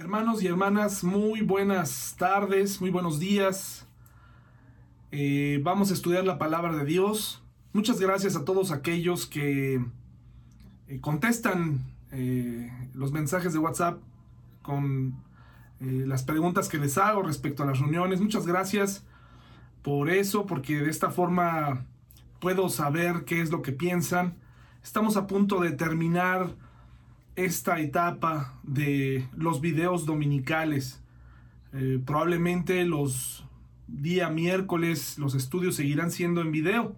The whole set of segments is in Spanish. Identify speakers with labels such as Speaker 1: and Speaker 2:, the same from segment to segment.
Speaker 1: Hermanos y hermanas, muy buenas tardes, muy buenos días. Eh, vamos a estudiar la palabra de Dios. Muchas gracias a todos aquellos que eh, contestan eh, los mensajes de WhatsApp con las preguntas que les hago respecto a las reuniones. Muchas gracias por eso, porque de esta forma puedo saber qué es lo que piensan. Estamos a punto de terminar esta etapa de los videos dominicales. Eh, probablemente los día miércoles los estudios seguirán siendo en video.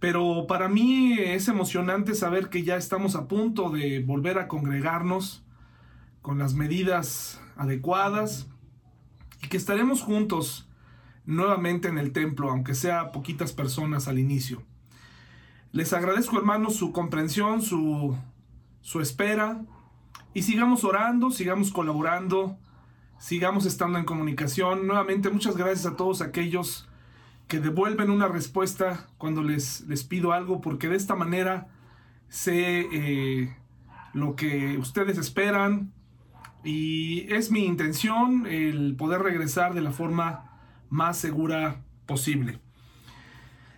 Speaker 1: Pero para mí es emocionante saber que ya estamos a punto de volver a congregarnos con las medidas adecuadas y que estaremos juntos nuevamente en el templo, aunque sea poquitas personas al inicio. Les agradezco hermanos su comprensión, su su espera y sigamos orando, sigamos colaborando, sigamos estando en comunicación. Nuevamente, muchas gracias a todos aquellos que devuelven una respuesta cuando les, les pido algo, porque de esta manera sé eh, lo que ustedes esperan y es mi intención el poder regresar de la forma más segura posible.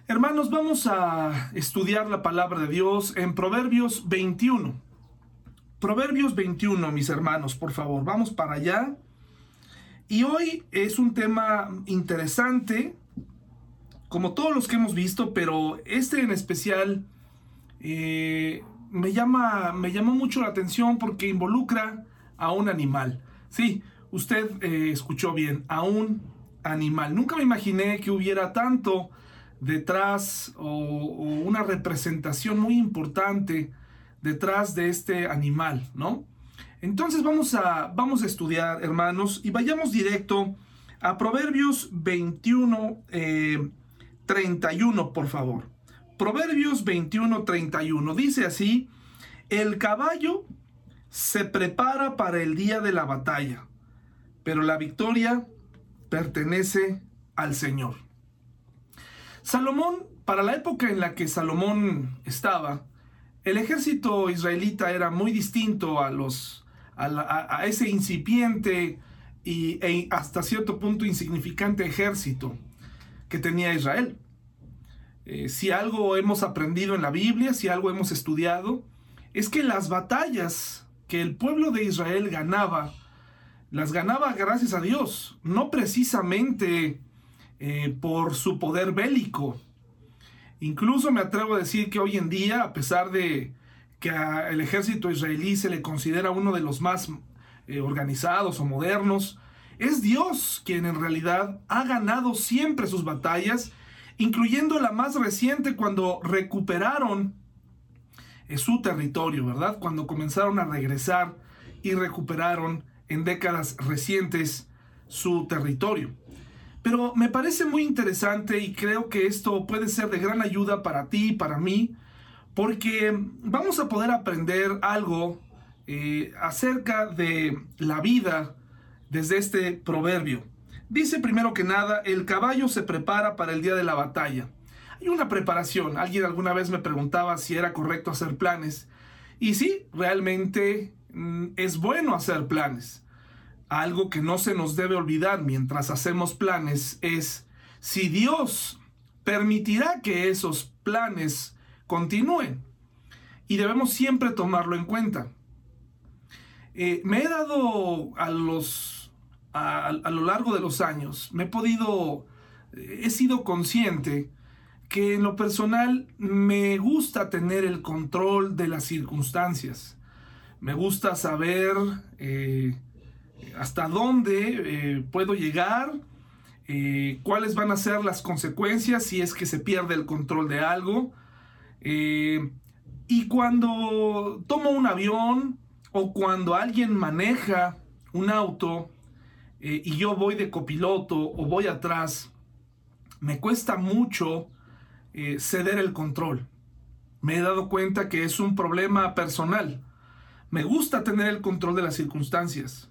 Speaker 1: Hermanos, vamos a estudiar la palabra de Dios en Proverbios 21. Proverbios 21, mis hermanos, por favor, vamos para allá. Y hoy es un tema interesante, como todos los que hemos visto, pero este en especial eh, me, llama, me llamó mucho la atención porque involucra a un animal. Sí, usted eh, escuchó bien, a un animal. Nunca me imaginé que hubiera tanto detrás o, o una representación muy importante detrás de este animal, ¿no? Entonces vamos a, vamos a estudiar, hermanos, y vayamos directo a Proverbios 21, 31, eh, por favor. Proverbios 21, 31. Dice así, el caballo se prepara para el día de la batalla, pero la victoria pertenece al Señor. Salomón, para la época en la que Salomón estaba, el ejército israelita era muy distinto a, los, a, ese incipiente y e hasta cierto punto insignificante ejército que tenía Israel. Eh, si algo hemos aprendido en la Biblia, si algo hemos estudiado, es que las batallas que el pueblo de Israel ganaba, las ganaba gracias a Dios, no precisamente eh, por su poder bélico, Incluso me atrevo a decir que hoy en día, a pesar de que al ejército israelí se le considera uno de los más eh, organizados o modernos, es Dios quien en realidad ha ganado siempre sus batallas, incluyendo la más reciente cuando recuperaron su territorio, ¿verdad? Cuando comenzaron a regresar y recuperaron en décadas recientes su territorio. Pero me parece muy interesante y creo que esto puede ser de gran ayuda para ti y para mí, porque vamos a poder aprender algo eh, acerca de la vida desde este proverbio. Dice primero que nada, el caballo se prepara para el día de la batalla. Hay una preparación. Alguien alguna vez me preguntaba si era correcto hacer planes. Y sí, realmente mm, es bueno hacer planes algo que no se nos debe olvidar mientras hacemos planes es si Dios permitirá que esos planes continúen. Y debemos siempre tomarlo en cuenta. Eh, me he dado a los a, a, lo largo de los años, me he podido, eh, he sido consciente que en lo personal me gusta tener el control de las circunstancias. Me gusta saber eh, hasta dónde eh, puedo llegar, eh, cuáles van a ser las consecuencias si es que se pierde el control de algo. Eh, y cuando tomo un avión o cuando alguien maneja un auto y yo voy de copiloto o voy atrás, me cuesta mucho ceder el control. Me he dado cuenta que es un problema personal. Me gusta tener el control de las circunstancias.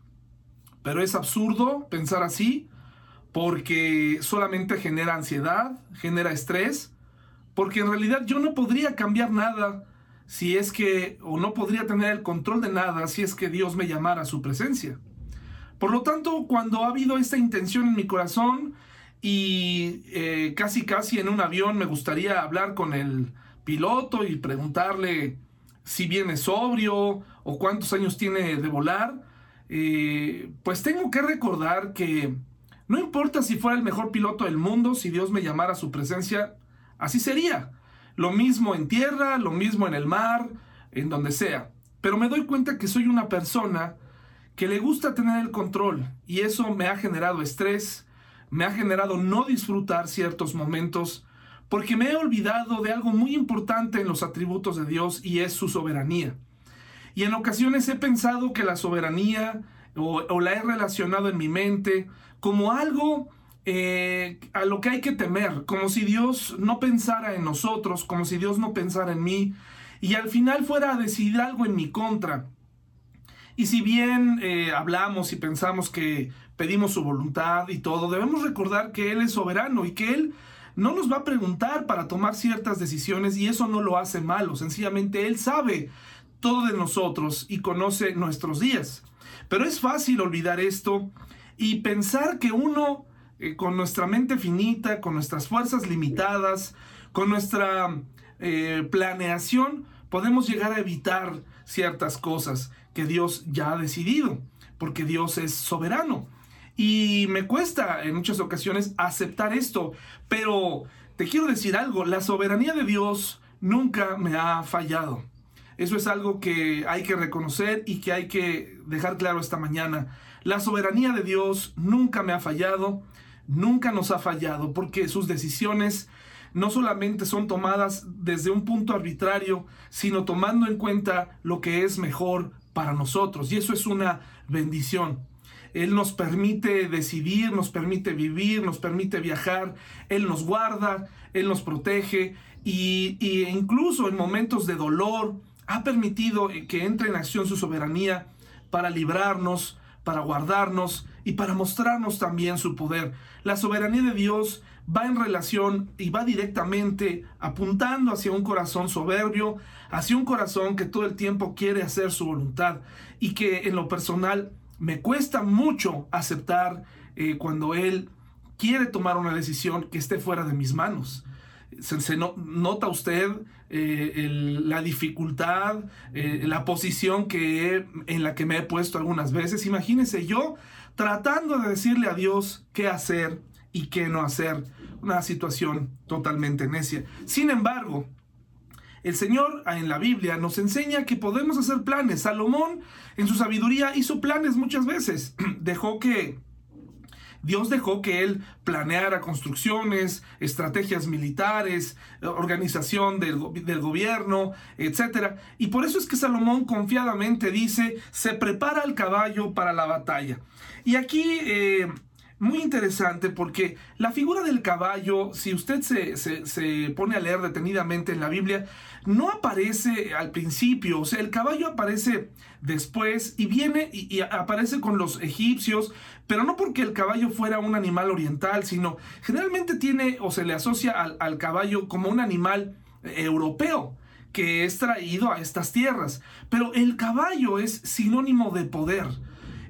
Speaker 1: Pero es absurdo pensar así porque solamente genera ansiedad, genera estrés, porque en realidad yo no podría cambiar nada si es que, o no podría tener el control de nada si es que Dios me llamara a su presencia. Por lo tanto, cuando ha habido esta intención en mi corazón y eh, casi casi en un avión me gustaría hablar con el piloto y preguntarle si viene sobrio o cuántos años tiene de volar, eh, pues tengo que recordar que no importa si fuera el mejor piloto del mundo, si Dios me llamara a su presencia, así sería. Lo mismo en tierra, lo mismo en el mar, en donde sea. Pero me doy cuenta que soy una persona que le gusta tener el control y eso me ha generado estrés, me ha generado no disfrutar ciertos momentos porque me he olvidado de algo muy importante en los atributos de Dios y es su soberanía. Y en ocasiones he pensado que la soberanía o, la he relacionado en mi mente como algo eh, a lo que hay que temer, como si Dios no pensara en nosotros, como si Dios no pensara en mí, y al final fuera a decidir algo en mi contra. Y si bien eh, hablamos y pensamos que pedimos su voluntad y todo, debemos recordar que Él es soberano y que Él no nos va a preguntar para tomar ciertas decisiones y eso no lo hace malo, sencillamente Él sabe todo de nosotros y conoce nuestros días. Pero es fácil olvidar esto y pensar que uno, eh, con nuestra mente finita, con nuestras fuerzas limitadas, con nuestra eh, planeación, podemos llegar a evitar ciertas cosas que Dios ya ha decidido, porque Dios es soberano. Y me cuesta en muchas ocasiones aceptar esto, pero te quiero decir algo, la soberanía de Dios nunca me ha fallado. Eso es algo que hay que reconocer y que hay que dejar claro esta mañana. La soberanía de Dios nunca me ha fallado, nunca nos ha fallado, porque sus decisiones no solamente son tomadas desde un punto arbitrario, sino tomando en cuenta lo que es mejor para nosotros. Y eso es una bendición. Él nos permite decidir, nos permite vivir, nos permite viajar, Él nos guarda, Él nos protege y, incluso en momentos de dolor ha permitido que entre en acción su soberanía para librarnos, para guardarnos y para mostrarnos también su poder. La soberanía de Dios va en relación y va directamente apuntando hacia un corazón soberbio, hacia un corazón que todo el tiempo quiere hacer su voluntad y que en lo personal me cuesta mucho aceptar eh, cuando Él quiere tomar una decisión que esté fuera de mis manos. Se, nota usted eh, la dificultad, eh, la posición que en la que me he puesto algunas veces. Imagínese yo tratando de decirle a Dios qué hacer y qué no hacer. Una situación totalmente necia. Sin embargo, el Señor en la Biblia nos enseña que podemos hacer planes. Salomón en su sabiduría hizo planes muchas veces. Dejó que Dios dejó que él planeara construcciones, estrategias militares, organización del, gobierno, etc. Y por eso es que Salomón confiadamente dice, se prepara el caballo para la batalla. Y aquí eh, muy interesante porque la figura del caballo, si usted se, pone a leer detenidamente en la Biblia, no aparece al principio, o sea, el caballo aparece después y viene y, aparece con los egipcios, pero no porque el caballo fuera un animal oriental, sino generalmente tiene o se le asocia al, caballo como un animal europeo que es traído a estas tierras. Pero el caballo es sinónimo de poder.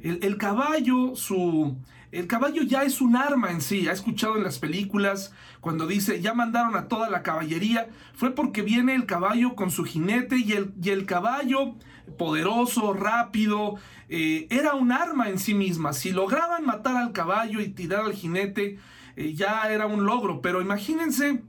Speaker 1: el caballo, su, el caballo ya es un arma en sí. Ha escuchado en las películas cuando dice ya mandaron a toda la caballería. Fue porque viene el caballo con su jinete y el, y el caballo poderoso, rápido, eh, era un arma en sí misma. Si lograban matar al caballo y tirar al jinete, eh, ya era un logro. Pero imagínense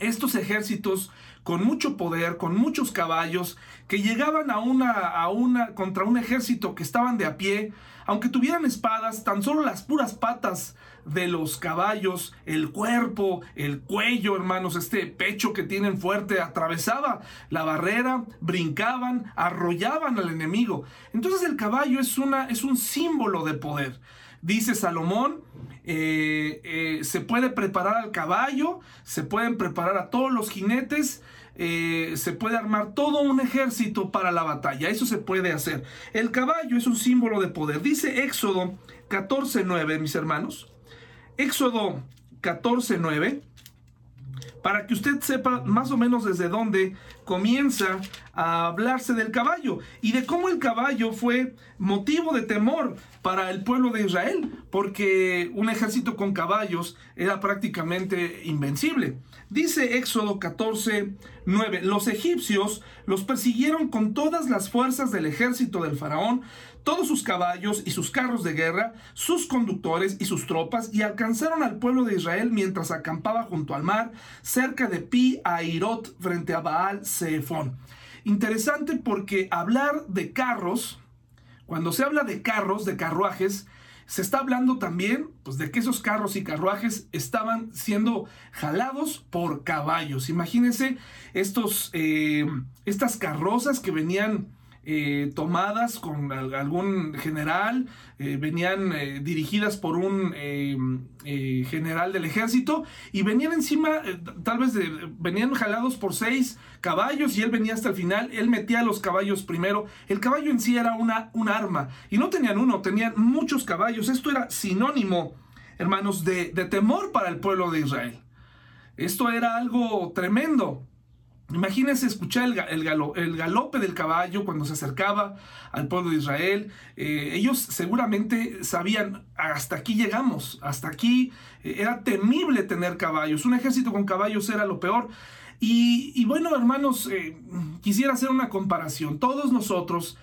Speaker 1: estos ejércitos con mucho poder, con muchos caballos, que llegaban a una, a una, contra un ejército que estaban de a pie, aunque tuvieran espadas, tan solo las puras patas de los caballos, el cuerpo, el cuello, hermanos, este pecho que tienen fuerte, atravesaba la barrera, brincaban, arrollaban al enemigo. Entonces el caballo es, una, es un símbolo de poder. Dice Salomón, eh, eh, se puede preparar al caballo, se pueden preparar a todos los jinetes, eh, se puede armar todo un ejército para la batalla. Eso se puede hacer. El caballo es un símbolo de poder. Dice Éxodo 14.9, mis hermanos. Éxodo 14.9. Para que usted sepa más o menos desde dónde comienza a hablarse del caballo y de cómo el caballo fue motivo de temor para el pueblo de Israel, porque un ejército con caballos era prácticamente invencible. Dice Éxodo 14, 9, los egipcios los persiguieron con todas las fuerzas del ejército del faraón, todos sus caballos y sus carros de guerra, sus conductores y sus tropas, y alcanzaron al pueblo de Israel mientras acampaba junto al mar, cerca de Pi Airot, frente a Baal Zephon. Interesante porque hablar de carros, cuando se habla de carros, de carruajes, se está hablando también pues, de que esos carros y carruajes estaban siendo jalados por caballos. Imagínense estos, eh, estas carrozas que venían eh, tomadas con algún general, eh, venían eh, dirigidas por un general del ejército y venían encima, tal vez venían jalados por seis caballos y él venía hasta el final, él metía los caballos primero, el caballo en sí era una, un arma y no tenían uno, tenían muchos caballos, esto era sinónimo, hermanos, de temor para el pueblo de Israel. Esto era algo tremendo. Imagínense escuchar el, el, galope del caballo cuando se acercaba al pueblo de Israel. Eh, ellos seguramente sabían, hasta aquí llegamos, hasta aquí eh, era temible tener caballos. Un ejército con caballos era lo peor. Y, bueno, hermanos, eh, quisiera hacer una comparación. Todos nosotros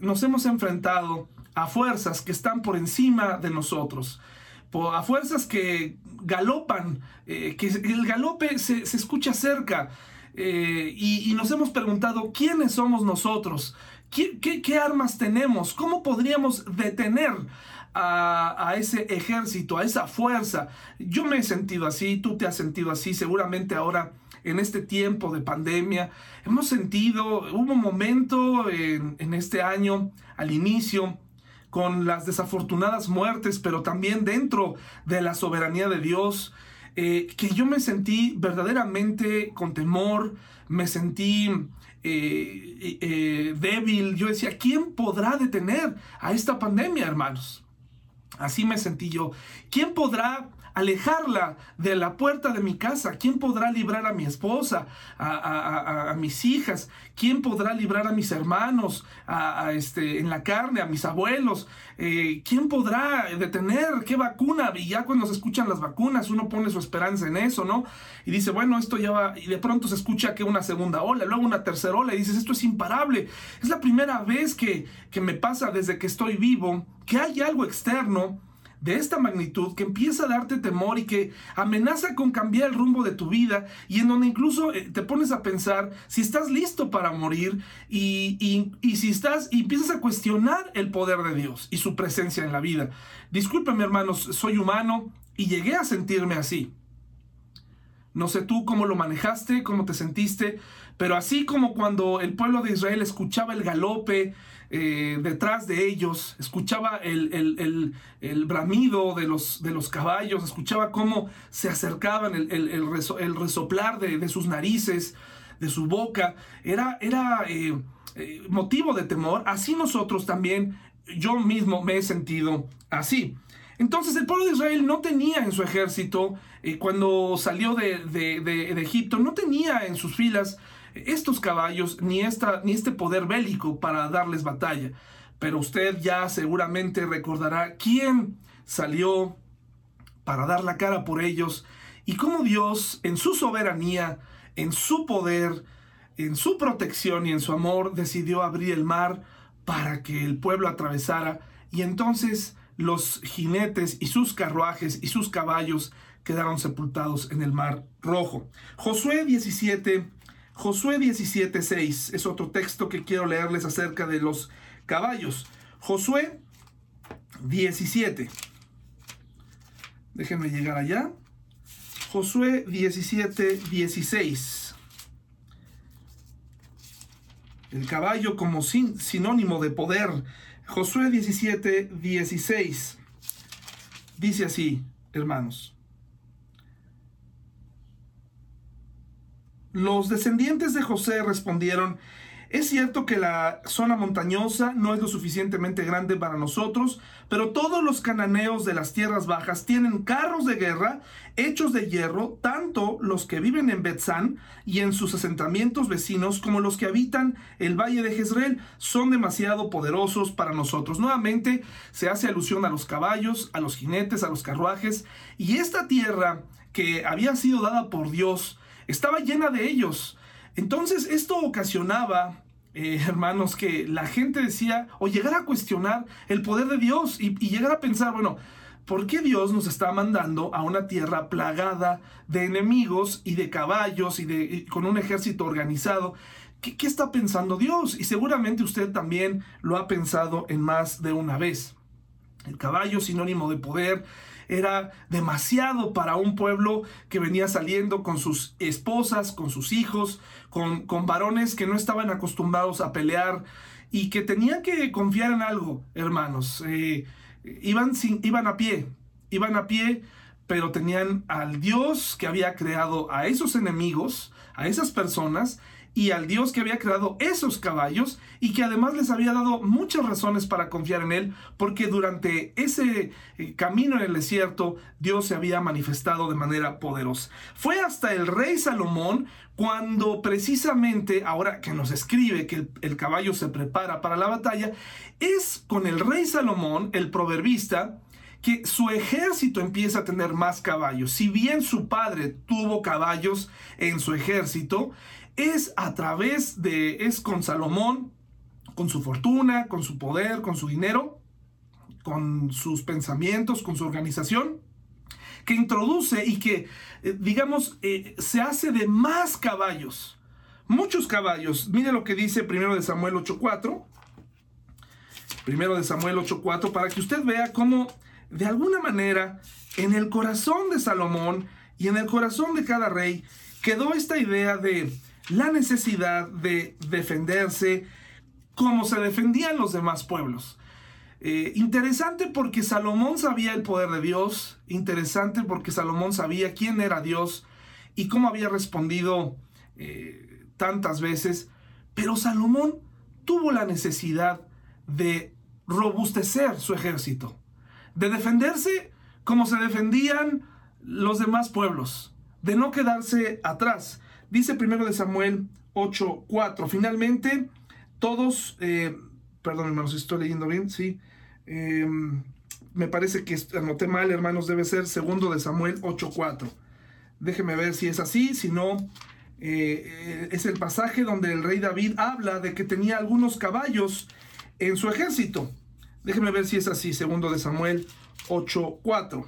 Speaker 1: nos hemos enfrentado a fuerzas que están por encima de nosotros a fuerzas que galopan, que el galope se, escucha cerca. Eh, y, nos hemos preguntado quiénes somos nosotros, ¿Qué, armas tenemos, cómo podríamos detener a, ese ejército, a esa fuerza. Yo me he sentido así, tú te has sentido así, seguramente ahora en este tiempo de pandemia hemos sentido, hubo un momento en, en este año, al inicio, con las desafortunadas muertes, pero también dentro de la soberanía de Dios, eh, que yo me sentí verdaderamente con temor, me sentí eh, eh, débil. Yo decía, ¿quién podrá detener a esta pandemia, hermanos? Así me sentí yo. ¿Quién podrá alejarla de la puerta de mi casa. ¿Quién podrá librar a mi esposa, a, mis hijas? ¿Quién podrá librar a mis hermanos este, en la carne, a mis abuelos? Eh, ¿Quién podrá detener qué vacuna? Y ya cuando se escuchan las vacunas, uno pone su esperanza en eso, ¿no? Y dice, bueno, esto ya va, y de pronto se escucha que una segunda ola, luego una tercera ola, y dices, esto es imparable. Es la primera vez que, que me pasa desde que estoy vivo, que hay algo externo de esta magnitud que empieza a darte temor y que amenaza con cambiar el rumbo de tu vida y en donde incluso eh, te pones a pensar si estás listo para morir y, si estás y empiezas a cuestionar el poder de Dios y su presencia en la vida. Discúlpeme hermanos, soy humano y llegué a sentirme así. No sé tú cómo lo manejaste, cómo te sentiste, pero así como cuando el pueblo de Israel escuchaba el galope eh, detrás de ellos, escuchaba el, bramido de los, de los, caballos, escuchaba cómo se acercaban, el, resoplar de, sus narices, de su boca, era, era eh, eh, motivo de temor. Así nosotros también, yo mismo me he sentido así. Entonces el pueblo de Israel no tenía en su ejército, cuando salió de, de Egipto, no tenía en sus filas estos caballos ni, esta, ni este poder bélico para darles batalla. Pero usted ya seguramente recordará quién salió para dar la cara por ellos y cómo Dios en su soberanía, en su poder, en su protección y en su amor decidió abrir el mar para que el pueblo atravesara y entonces los jinetes y sus carruajes y sus caballos quedaron sepultados en el mar rojo. Josué 17 Josué 17:6 es otro texto que quiero leerles acerca de los caballos. Josué 17. Déjenme llegar allá. Josué 17, 16. El caballo como sinónimo de poder. Josué 17, 16. Dice así, hermanos. Los descendientes de José respondieron, Es cierto que la zona montañosa no es lo suficientemente grande para nosotros, pero todos los cananeos de las tierras bajas tienen carros de guerra hechos de hierro, tanto los que viven en Betzán y en sus asentamientos vecinos como los que habitan el valle de Jezreel son demasiado poderosos para nosotros. Nuevamente se hace alusión a los caballos, a los jinetes, a los carruajes y esta tierra que había sido dada por Dios estaba llena de ellos. Entonces esto ocasionaba, eh, hermanos, que la gente decía o llegara a cuestionar el poder de Dios y, y llegara a pensar, bueno, ¿por qué Dios nos está mandando a una tierra plagada de enemigos y de caballos y, de, con un ejército organizado? ¿Qué, ¿Qué está pensando Dios? Y seguramente usted también lo ha pensado en más de una vez. El caballo sinónimo de poder, era demasiado para un pueblo que venía saliendo con sus esposas, con sus hijos, con, con varones que no estaban acostumbrados a pelear y que tenían que confiar en algo, hermanos. Eh, iban, sin, iban a pie, iban a pie, pero tenían al Dios que había creado a esos enemigos, a esas personas, y al Dios que había creado esos caballos y que además les había dado muchas razones para confiar en Él, porque durante ese eh, camino en el desierto Dios se había manifestado de manera poderosa. Fue hasta el rey Salomón cuando precisamente, ahora que nos escribe que el, el caballo se prepara para la batalla, es con el rey Salomón, el proverbista, que su ejército empieza a tener más caballos. Si bien su padre tuvo caballos en su ejército, es a través de, es con Salomón, con su fortuna, con su poder, con su dinero, con sus pensamientos, con su organización, que introduce y que, eh, digamos, eh, se hace de más caballos, muchos caballos. Mire lo que dice primero de Samuel 8.4, primero de Samuel 8.4, para que usted vea cómo, de alguna manera, en el corazón de Salomón y en el corazón de cada rey, quedó esta idea de la necesidad de defenderse como se defendían los demás pueblos. Eh, interesante porque Salomón sabía el poder de Dios, interesante porque Salomón sabía quién era Dios y cómo había respondido eh, tantas veces, pero Salomón tuvo la necesidad de robustecer su ejército, de defenderse como se defendían los demás pueblos, de no quedarse atrás. Dice primero de Samuel 8:4. Finalmente, todos, eh, perdón hermanos, estoy leyendo bien, sí. Em, me parece que anoté mal, hermanos, debe ser segundo de Samuel 8:4. Déjeme ver si es así, si no, eh, es el pasaje donde el rey David habla de que tenía algunos caballos en su ejército. Déjeme ver si es así, segundo de Samuel 8:4.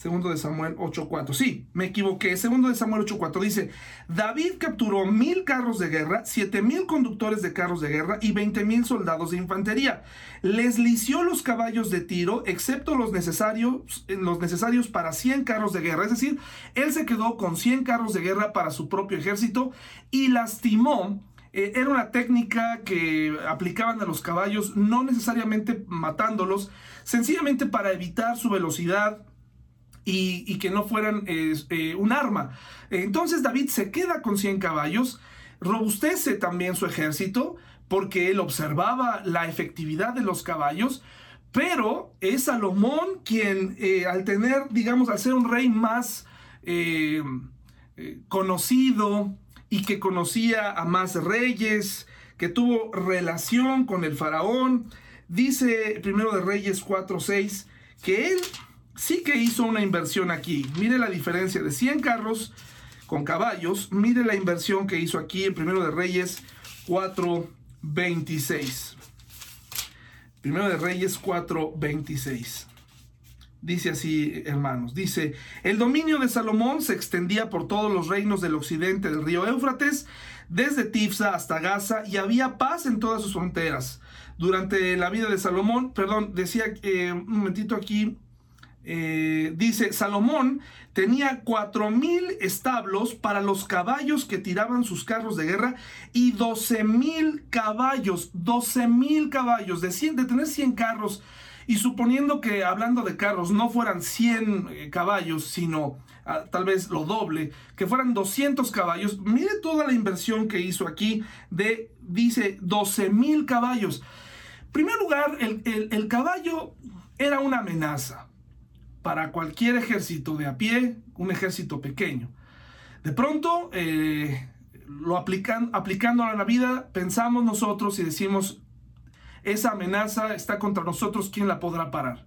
Speaker 1: Segundo de Samuel 8.4. Sí, me equivoqué. Segundo de Samuel 8.4 dice, David capturó mil carros de guerra, siete mil conductores de carros de guerra y veinte mil soldados de infantería. Les lició los caballos de tiro, excepto los necesarios, los necesarios para 100 carros de guerra. Es decir, él se quedó con 100 carros de guerra para su propio ejército y lastimó eh, era una técnica que aplicaban a los caballos, no necesariamente matándolos, sencillamente para evitar su velocidad, y, que no fueran eh, un arma. Entonces David se queda con 100 caballos, robustece también su ejército porque él observaba la efectividad de los caballos, pero es Salomón quien eh, al tener, digamos, al ser un rey más eh, conocido y que conocía a más reyes, que tuvo relación con el faraón, dice primero de Reyes 4.6 que él sí que hizo una inversión aquí. Mire la diferencia de 100 carros con caballos. Mire la inversión que hizo aquí en Primero de Reyes 4.26. Primero de Reyes 4.26. Dice así, hermanos, dice, el dominio de Salomón se extendía por todos los reinos del occidente del río Éufrates, desde Tifsa hasta Gaza, y había paz en todas sus fronteras. Durante la vida de Salomón, perdón, decía eh, un momentito aquí, eh, dice, Salomón tenía cuatro mil establos para los caballos que tiraban sus carros de guerra y doce mil caballos, doce mil caballos, de, de tener 100 carros y suponiendo que hablando de carros no fueran 100 eh, caballos, sino ah, tal vez lo doble, que fueran 200 caballos, mire toda la inversión que hizo aquí de, dice, 12 mil caballos. Primer lugar, el, caballo era una amenaza para cualquier ejército de a pie, un ejército pequeño. De pronto, eh, lo aplican, aplicando a la vida, pensamos nosotros y decimos, esa amenaza está contra nosotros, ¿quién la podrá parar?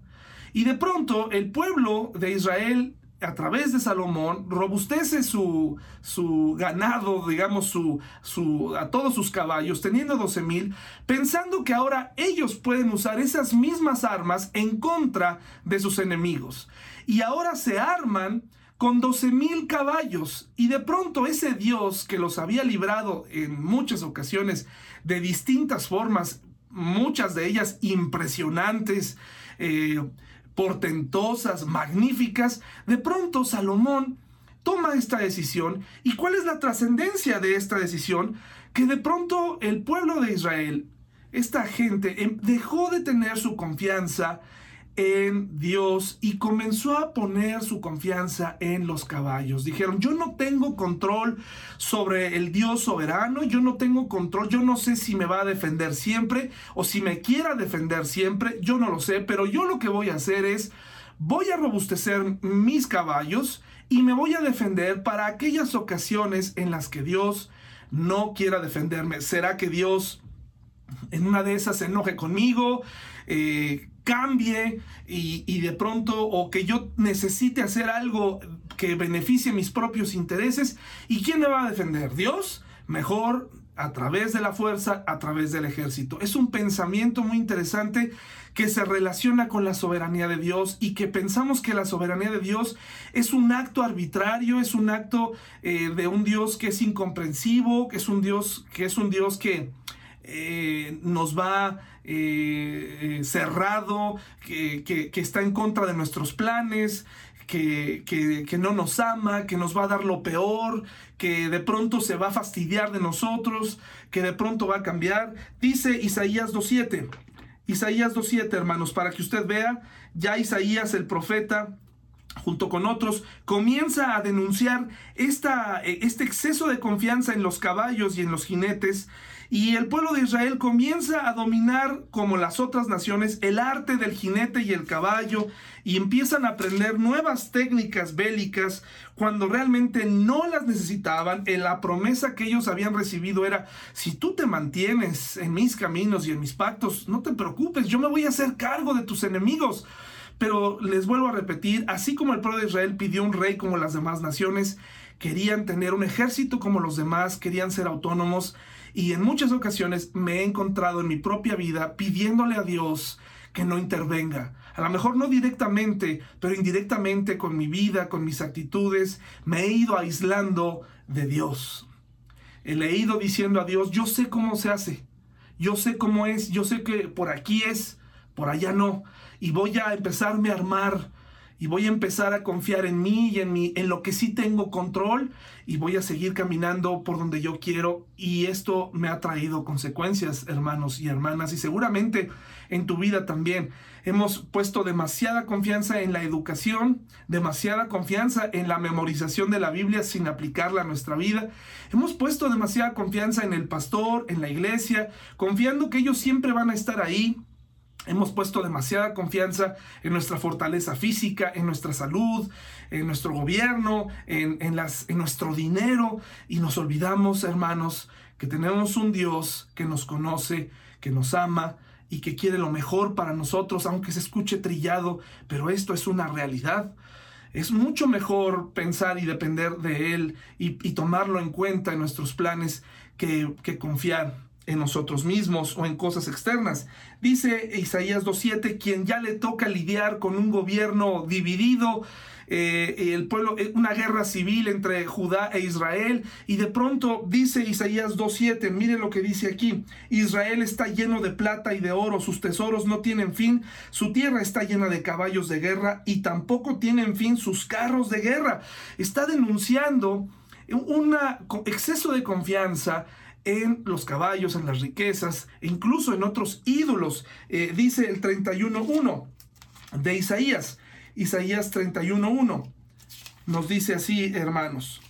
Speaker 1: Y de pronto el pueblo de Israel, a través de Salomón, robustece su, su ganado, digamos, su, su, a todos sus caballos, teniendo 12 mil, pensando que ahora ellos pueden usar esas mismas armas en contra de sus enemigos. Y ahora se arman con 12 mil caballos. Y de pronto ese Dios que los había librado en muchas ocasiones de distintas formas, muchas de ellas impresionantes, eh, portentosas, magníficas, de pronto Salomón toma esta decisión. ¿Y cuál es la trascendencia de esta decisión? Que de pronto el pueblo de Israel, esta gente, em, dejó de tener su confianza en Dios y comenzó a poner su confianza en los caballos. Dijeron, yo no tengo control sobre el Dios soberano, yo no tengo control, yo no sé si me va a defender siempre o si me quiera defender siempre, yo no lo sé, pero yo lo que voy a hacer es, voy a robustecer mis caballos y me voy a defender para aquellas ocasiones en las que Dios no quiera defenderme. ¿Será que Dios en una de esas se enoje conmigo? Eh, cambie y, de pronto o que yo necesite hacer algo que beneficie mis propios intereses. ¿Y quién me va a defender? ¿Dios? Mejor a través de la fuerza, a través del ejército. Es un pensamiento muy interesante que se relaciona con la soberanía de Dios y que pensamos que la soberanía de Dios es un acto arbitrario, es un acto eh, de un Dios que es incomprensivo, que es un Dios que es un Dios que eh, nos va eh, eh, cerrado, que, está en contra de nuestros planes, que, que, no nos ama, que nos va a dar lo peor, que de pronto se va a fastidiar de nosotros, que de pronto va a cambiar. Dice Isaías 2.7. Isaías 2.7, hermanos, para que usted vea, ya Isaías el profeta junto con otros, comienza a denunciar esta, este exceso de confianza en los caballos y en los jinetes y el pueblo de Israel comienza a dominar, como las otras naciones, el arte del jinete y el caballo y empiezan a aprender nuevas técnicas bélicas cuando realmente no las necesitaban. En la promesa que ellos habían recibido era, si tú te mantienes en mis caminos y en mis pactos, no te preocupes, yo me voy a hacer cargo de tus enemigos. Pero les vuelvo a repetir, así como el pueblo de Israel pidió un rey como las demás naciones, querían tener un ejército como los demás, querían ser autónomos y en muchas ocasiones me he encontrado en mi propia vida pidiéndole a Dios que no intervenga. A lo mejor no directamente, pero indirectamente con mi vida, con mis actitudes, me he ido aislando de Dios. He leído diciendo a Dios, yo sé cómo se hace, yo sé cómo es, yo sé que por aquí es, por allá no, y voy a empezarme a armar y voy a empezar a confiar en mí y en, en lo que sí tengo control y voy a seguir caminando por donde yo quiero y esto me ha traído consecuencias, hermanos y hermanas, y seguramente en tu vida también. Hemos puesto demasiada confianza en la educación, demasiada confianza en la memorización de la Biblia sin aplicarla a nuestra vida. Hemos puesto demasiada confianza en el pastor, en la iglesia, confiando que ellos siempre van a estar ahí, Hemos puesto demasiada confianza en nuestra fortaleza física, en nuestra salud, en nuestro gobierno, en, nuestro dinero y nos olvidamos, hermanos, que tenemos un Dios que nos conoce, que nos ama y que quiere lo mejor para nosotros, aunque se escuche trillado, pero esto es una realidad. Es mucho mejor pensar y depender de Él y, tomarlo en cuenta en nuestros planes que confiar en nosotros mismos o en cosas externas. Dice Isaías 2.7, quien ya le toca lidiar con un gobierno dividido, eh, el pueblo, eh, una guerra civil entre Judá e Israel, y de pronto dice Isaías 2.7, miren lo que dice aquí, Israel está lleno de plata y de oro, sus tesoros no tienen fin, su tierra está llena de caballos de guerra y tampoco tienen fin sus carros de guerra. Está denunciando un exceso de confianza en los caballos, en las riquezas, e incluso en otros ídolos. Eh, dice el 31.1 de Isaías, Isaías 31.1, nos dice así, hermanos.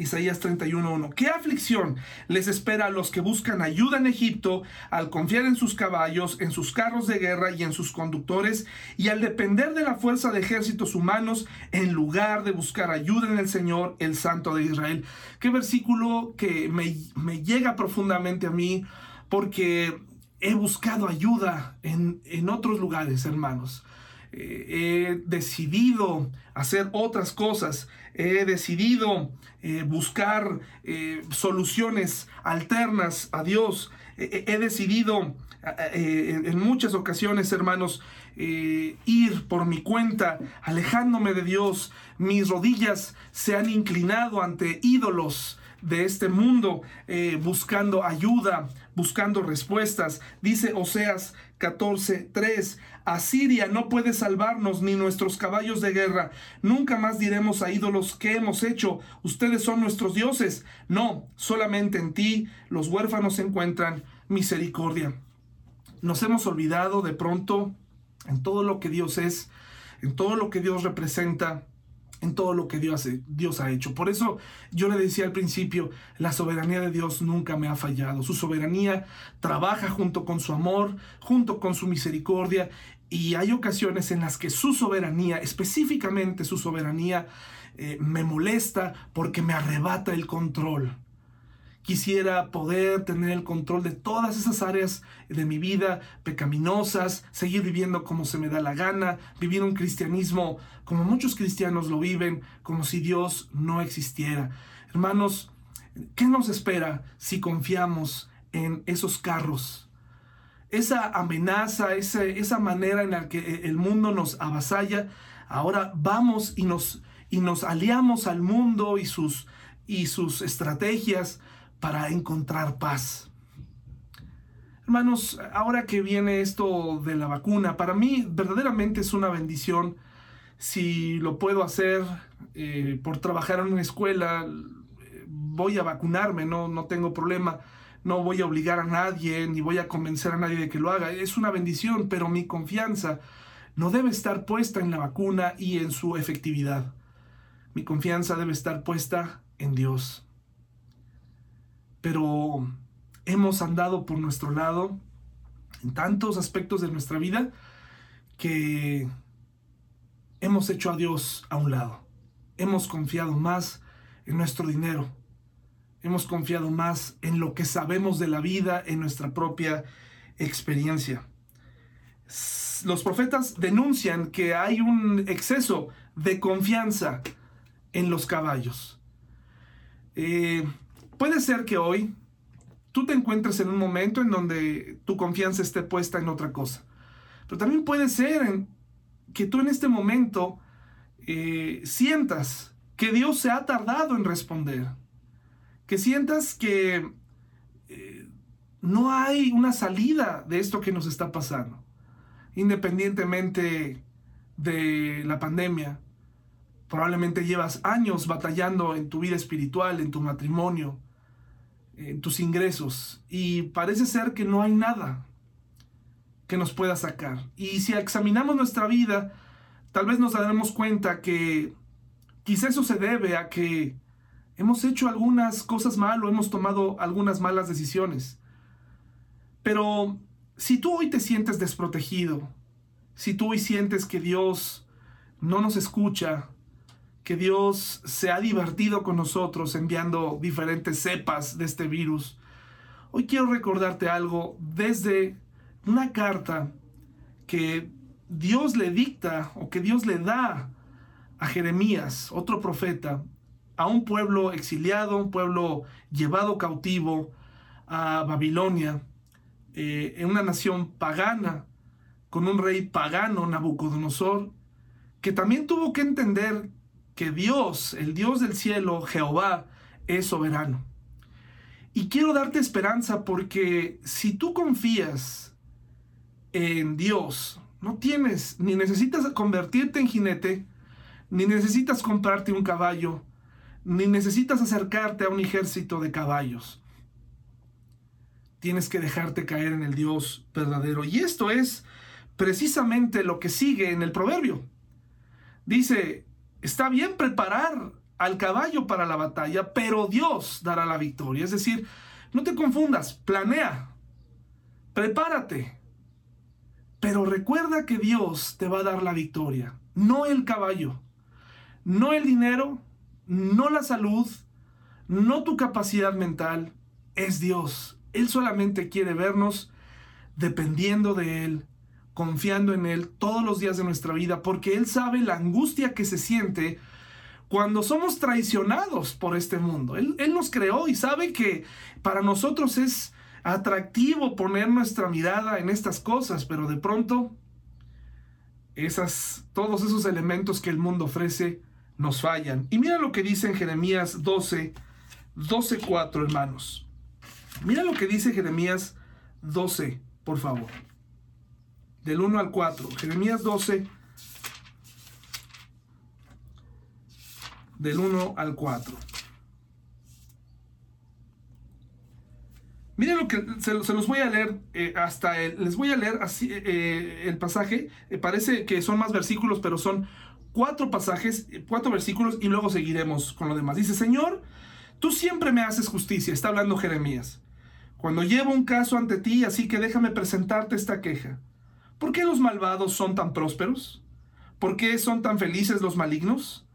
Speaker 1: Isaías 31.1. ¿Qué aflicción les espera a los que buscan ayuda en Egipto al confiar en sus caballos, en sus carros de guerra y en sus conductores, y al depender de la fuerza de ejércitos humanos en lugar de buscar ayuda en el Señor, el Santo de Israel? Qué versículo que me, me llega profundamente a mí porque he buscado ayuda en, en otros lugares, hermanos. Eh, he decidido hacer otras cosas, he decidido eh, buscar eh, soluciones alternas a Dios, he decidido en muchas ocasiones, hermanos, ir por mi cuenta, alejándome de Dios, mis rodillas se han inclinado ante ídolos, de este mundo, buscando ayuda, buscando respuestas. Dice Oseas 14:3, Asiria no puede salvarnos ni nuestros caballos de guerra. Nunca más diremos a ídolos que hemos hecho. Ustedes son nuestros dioses. No, solamente en ti los huérfanos encuentran misericordia. Nos hemos olvidado de pronto en todo lo que Dios es, en todo lo que Dios representa, en todo lo que Dios, ha hecho. Por eso yo le decía al principio, la soberanía de Dios nunca me ha fallado. Su soberanía trabaja junto con su amor, junto con su misericordia, y hay ocasiones en las que su soberanía, específicamente su soberanía, eh, me molesta porque me arrebata el control. Quisiera poder tener el control de todas esas áreas de mi vida pecaminosas, seguir viviendo como se me da la gana, vivir un cristianismo como muchos cristianos lo viven, como si Dios no existiera. Hermanos, ¿qué nos espera si confiamos en esos carros? Esa amenaza, esa, esa manera en la que el mundo nos avasalla, ahora vamos y nos, y nos aliamos al mundo y sus, y sus estrategias para encontrar paz. Hermanos, ahora que viene esto de la vacuna, para mí verdaderamente es una bendición si lo puedo hacer eh, por trabajar en una escuela, voy a vacunarme, no, no tengo problema, no voy a obligar a nadie, ni voy a convencer a nadie de que lo haga, es una bendición, pero mi confianza no debe estar puesta en la vacuna y en su efectividad. Mi confianza debe estar puesta en Dios pero hemos andado por nuestro lado en tantos aspectos de nuestra vida que hemos hecho a Dios a un lado. Hemos confiado más en nuestro dinero. Hemos confiado más en lo que sabemos de la vida, en nuestra propia experiencia. Los profetas denuncian que hay un exceso de confianza en los caballos. Eh, Puede ser que hoy tú te encuentres en un momento en donde tu confianza esté puesta en otra cosa. Pero también puede ser que tú en este momento eh, sientas que Dios se ha tardado en responder. Que sientas que eh, no hay una salida de esto que nos está pasando. Independientemente de la pandemia, probablemente llevas años batallando en tu vida espiritual, en tu matrimonio, tus ingresos y parece ser que no hay nada que nos pueda sacar. Y si examinamos nuestra vida, tal vez nos daremos cuenta que quizá eso se debe a que hemos hecho algunas cosas mal o hemos tomado algunas malas decisiones. Pero si tú hoy te sientes desprotegido, si tú hoy sientes que Dios no nos escucha, que Dios se ha divertido con nosotros enviando diferentes cepas de este virus. Hoy quiero recordarte algo desde una carta que Dios le dicta o que Dios le da a Jeremías, otro profeta, a un pueblo exiliado, un pueblo llevado cautivo a Babilonia, eh, en una nación pagana, con un rey pagano, Nabucodonosor, que también tuvo que entender que Dios, el Dios del cielo, Jehová, es soberano. Y quiero darte esperanza porque si tú confías en Dios, no tienes, ni necesitas convertirte en jinete, ni necesitas comprarte un caballo, ni necesitas acercarte a un ejército de caballos. tienes que dejarte caer en el Dios verdadero. Y esto es precisamente lo que sigue en el proverbio. Dice, está bien preparar al caballo para la batalla, pero Dios dará la victoria. Es decir, no te confundas, planea, prepárate, pero recuerda que Dios te va a dar la victoria, no el caballo, no el dinero, no la salud, no tu capacidad mental, es Dios. Él solamente quiere vernos dependiendo de Él, confiando en Él todos los días de nuestra vida, porque Él sabe la angustia que se siente cuando somos traicionados por este mundo. Él, él nos creó y sabe que para nosotros es atractivo poner nuestra mirada en estas cosas, pero de pronto esas, todos esos elementos que el mundo ofrece nos fallan. Y mira lo que dice en Jeremías 12, 12, 4, hermanos. Mira lo que dice Jeremías 12, por favor. Del 1 al 4. Jeremías 12, del 1 al 4. Miren lo que se, los voy a leer eh, hasta el, les voy a leer así eh, el pasaje. Eh, parece que son más versículos, pero son cuatro pasajes, cuatro versículos y luego seguiremos con lo demás. Dice, Señor, tú siempre me haces justicia. Está hablando Jeremías. Cuando llevo un caso ante ti, así que déjame presentarte esta queja. ¿Por qué los malvados son tan prósperos? ¿Por qué son tan felices los malignos?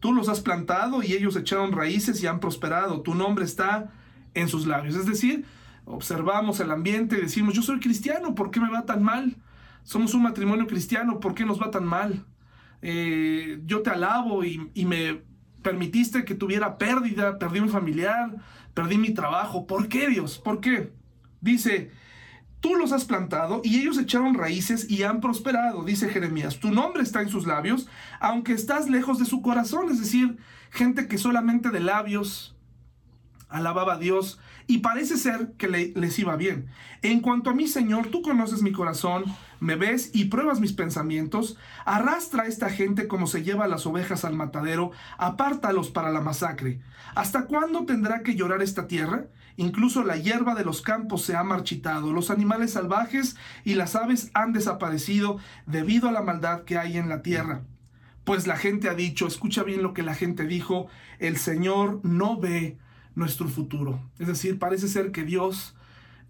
Speaker 1: Tú los has plantado y ellos echaron raíces y han prosperado. Tu nombre está en sus labios. Es decir, observamos el ambiente y decimos, yo soy cristiano, ¿por qué me va tan mal? Somos un matrimonio cristiano, ¿por qué nos va tan mal? Eh, yo te alabo y, y, me permitiste que tuviera pérdida, perdí un familiar, perdí mi trabajo. ¿Por qué Dios? ¿Por qué? Dice, tú los has plantado y ellos echaron raíces y han prosperado, dice Jeremías. Tu nombre está en sus labios, aunque estás lejos de su corazón, es decir, gente que solamente de labios alababa a Dios y parece ser que les iba bien. En cuanto a mí, Señor, tú conoces mi corazón, me ves y pruebas mis pensamientos. Arrastra a esta gente como se lleva las ovejas al matadero, apártalos para la masacre. ¿Hasta cuándo tendrá que llorar esta tierra? Incluso la hierba de los campos se ha marchitado, los animales salvajes y las aves han desaparecido debido a la maldad que hay en la tierra. Pues la gente ha dicho, escucha bien lo que la gente dijo, el Señor no ve nuestro futuro. Es decir, parece ser que Dios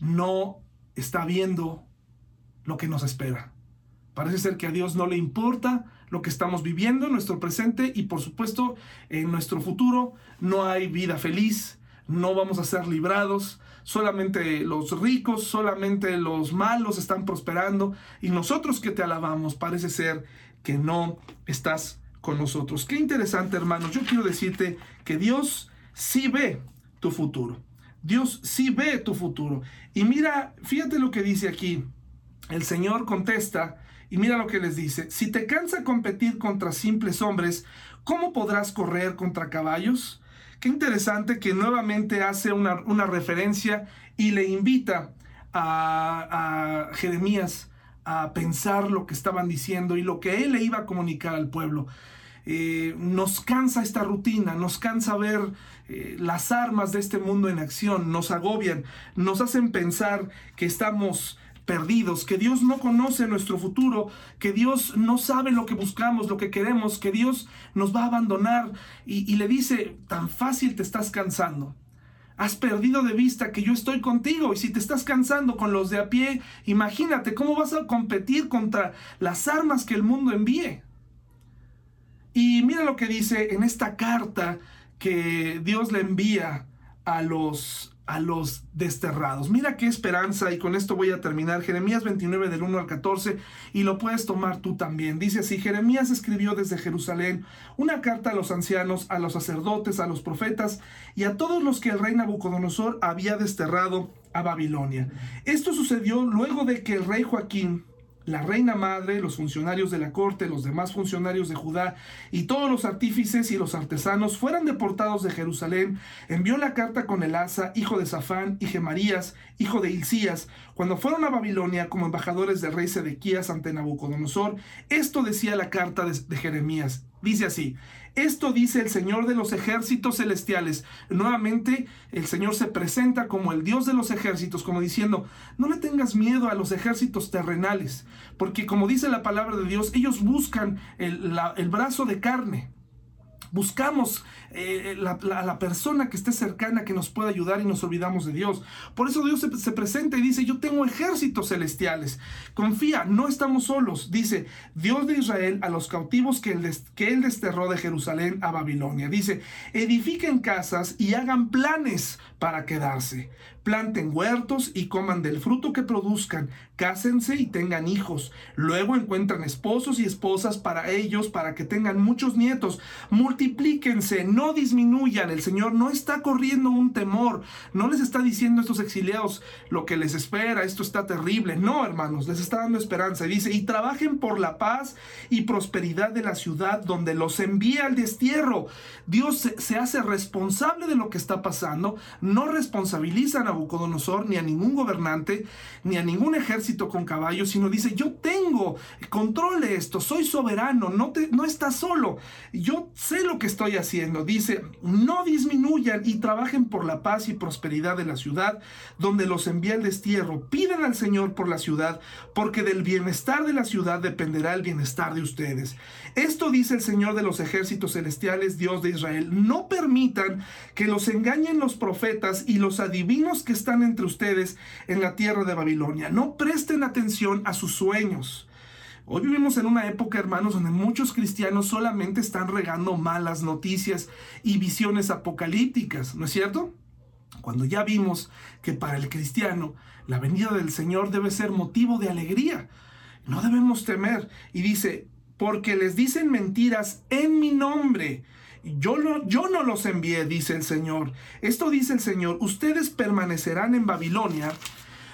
Speaker 1: no está viendo lo que nos espera. Parece ser que a Dios no le importa lo que estamos viviendo en nuestro presente y por supuesto en nuestro futuro no hay vida feliz, no vamos a ser librados, solamente los ricos, solamente los malos están prosperando y nosotros que te alabamos parece ser que no estás con nosotros. Qué interesante hermanos, yo quiero decirte que Dios sí ve tu futuro. Dios sí ve tu futuro. Y mira, fíjate lo que dice aquí. El Señor contesta y mira lo que les dice. Si te cansa competir contra simples hombres, ¿cómo podrás correr contra caballos? Qué interesante que nuevamente hace una, una referencia y le invita a, Jeremías a pensar lo que estaban diciendo y lo que él le iba a comunicar al pueblo. Eh, nos cansa esta rutina, nos cansa ver eh, las armas de este mundo en acción, nos agobian, nos hacen pensar que estamos perdidos, que Dios no conoce nuestro futuro, que Dios no sabe lo que buscamos, lo que queremos, que Dios nos va a abandonar y, y le dice, tan fácil te estás cansando. Has perdido de vista que yo estoy contigo y si te estás cansando con los de a pie, imagínate cómo vas a competir contra las armas que el mundo envíe. Y mira lo que dice en esta carta que Dios le envía a los, a los desterrados. Mira qué esperanza y con esto voy a terminar. Jeremías 29 del 1 al 14 y lo puedes tomar tú también. Dice así, Jeremías escribió desde Jerusalén una carta a los ancianos, a los sacerdotes, a los profetas y a todos los que el rey Nabucodonosor había desterrado a Babilonia. Esto sucedió luego de que el rey Joaquín la reina madre, los funcionarios de la corte, los demás funcionarios de Judá y todos los artífices y los artesanos fueran deportados de Jerusalén, envió la carta con el asa, hijo de Safán, y Gemarías, hijo de Hilcías, cuando fueron a Babilonia como embajadores del rey Sedequías ante Nabucodonosor. Esto decía la carta de Jeremías. Dice así, esto dice el Señor de los ejércitos celestiales. Nuevamente el Señor se presenta como el Dios de los ejércitos, como diciendo, no le tengas miedo a los ejércitos terrenales, porque como dice la palabra de Dios, ellos buscan el, el brazo de carne. Buscamos eh, la, persona que esté cercana que nos pueda ayudar y nos olvidamos de Dios. Por eso Dios se, presenta y dice, yo tengo ejércitos celestiales. Confía, no estamos solos. Dice, Dios de Israel a los cautivos que él, que él desterró de Jerusalén a Babilonia. Dice, edifiquen casas y hagan planes para quedarse. Planten huertos y coman del fruto que produzcan. Cásense y tengan hijos. Luego encuentran esposos y esposas para ellos, para que tengan muchos nietos. Multiplíquense, no disminuyan. El Señor no está corriendo un temor. No les está diciendo a estos exiliados lo que les espera. Esto está terrible. No, hermanos, les está dando esperanza. Dice, y trabajen por la paz y prosperidad de la ciudad donde los envía al destierro. Dios se, hace responsable de lo que está pasando responsabiliza a Nabucodonosor ni a ningún gobernante, ni a ningún ejército con caballos, sino dice, yo tengo control de esto, soy soberano, no, te, no estás solo, yo sé lo que estoy haciendo. Dice, no disminuyan y trabajen por la paz y prosperidad de la ciudad donde los envía el destierro. Pidan al Señor por la ciudad, porque del bienestar de la ciudad dependerá el bienestar de ustedes. Esto dice el Señor de los ejércitos celestiales, Dios de Israel. No permitan que los engañen los profetas y los adivinos que están entre ustedes en la tierra de Babilonia. No presten atención a sus sueños. Hoy vivimos en una época, hermanos, donde muchos cristianos solamente están regando malas noticias y visiones apocalípticas, ¿no es cierto? Cuando ya vimos que para el cristiano la venida del Señor debe ser motivo de alegría, no debemos temer. Y dice, porque les dicen mentiras en mi nombre yo no, yo no los envié, dice el Señor. Esto dice el Señor, ustedes permanecerán en Babilonia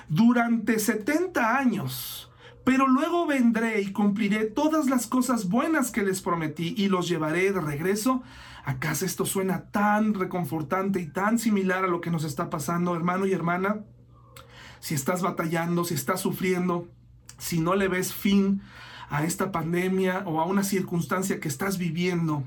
Speaker 1: durante 70 años, pero luego vendré y cumpliré todas las cosas buenas que les prometí y los llevaré de regreso a casa. Esto suena tan reconfortante y tan similar a lo que nos está pasando, hermano y hermana. Si estás batallando, si estás sufriendo, si no le ves fin a esta pandemia o a una circunstancia que estás viviendo,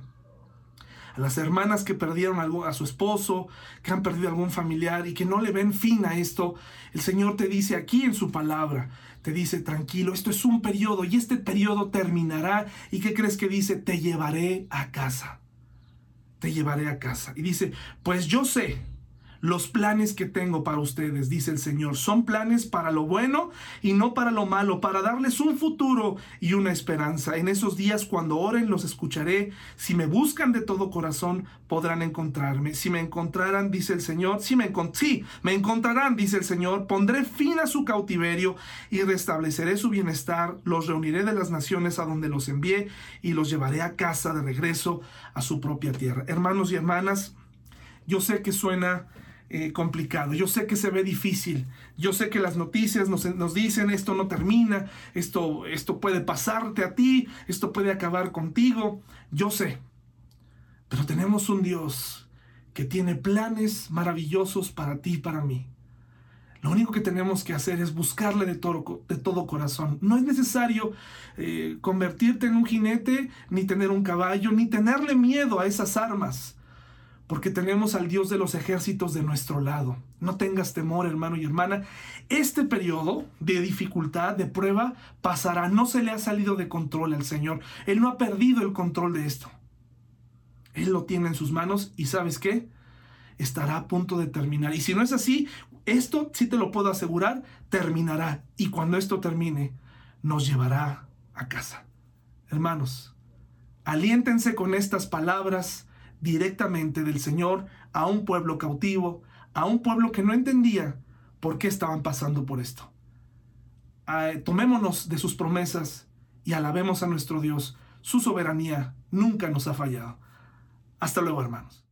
Speaker 1: a las hermanas que perdieron a su esposo, que han perdido algún familiar y que no le ven fin a esto, el Señor te dice aquí en su palabra, te dice, tranquilo, esto es un periodo y este periodo terminará. ¿Y qué crees que dice? Te llevaré a casa. Te llevaré a casa. Y dice, pues yo sé los planes que tengo para ustedes, dice el Señor, son planes para lo bueno y no para lo malo, para darles un futuro y una esperanza. En esos días cuando oren los escucharé. Si me buscan de todo corazón, podrán encontrarme. Si me encontraran, dice el Señor, si me, sí, me encontrarán, dice el Señor, pondré fin a su cautiverio y restableceré su bienestar. Los reuniré de las naciones a donde los envié y los llevaré a casa de regreso a su propia tierra. Hermanos y hermanas, yo sé que suena eh, complicado. Yo sé que se ve difícil. Yo sé que las noticias nos, nos, dicen esto no termina, esto, esto puede pasarte a ti, esto puede acabar contigo. Yo sé. Pero tenemos un Dios que tiene planes maravillosos para ti y para mí. Lo único que tenemos que hacer es buscarle de todo, de todo corazón. No es necesario eh, convertirte en un jinete, ni tener un caballo, ni tenerle miedo a esas armas porque tenemos al Dios de los ejércitos de nuestro lado. No tengas temor, hermano y hermana. Este periodo de dificultad, de prueba, pasará. No se le ha salido de control al Señor. Él no ha perdido el control de esto. Él lo tiene en sus manos y sabes qué? Estará a punto de terminar. Y si no es así, esto sí te lo puedo asegurar, terminará. Y cuando esto termine, nos llevará a casa. Hermanos, aliéntense con estas palabras directamente del Señor a un pueblo cautivo, a un pueblo que no entendía por qué estaban pasando por esto. Ah, tomémonos de sus promesas y alabemos a nuestro Dios. Su soberanía nunca nos ha fallado. Hasta luego, hermanos.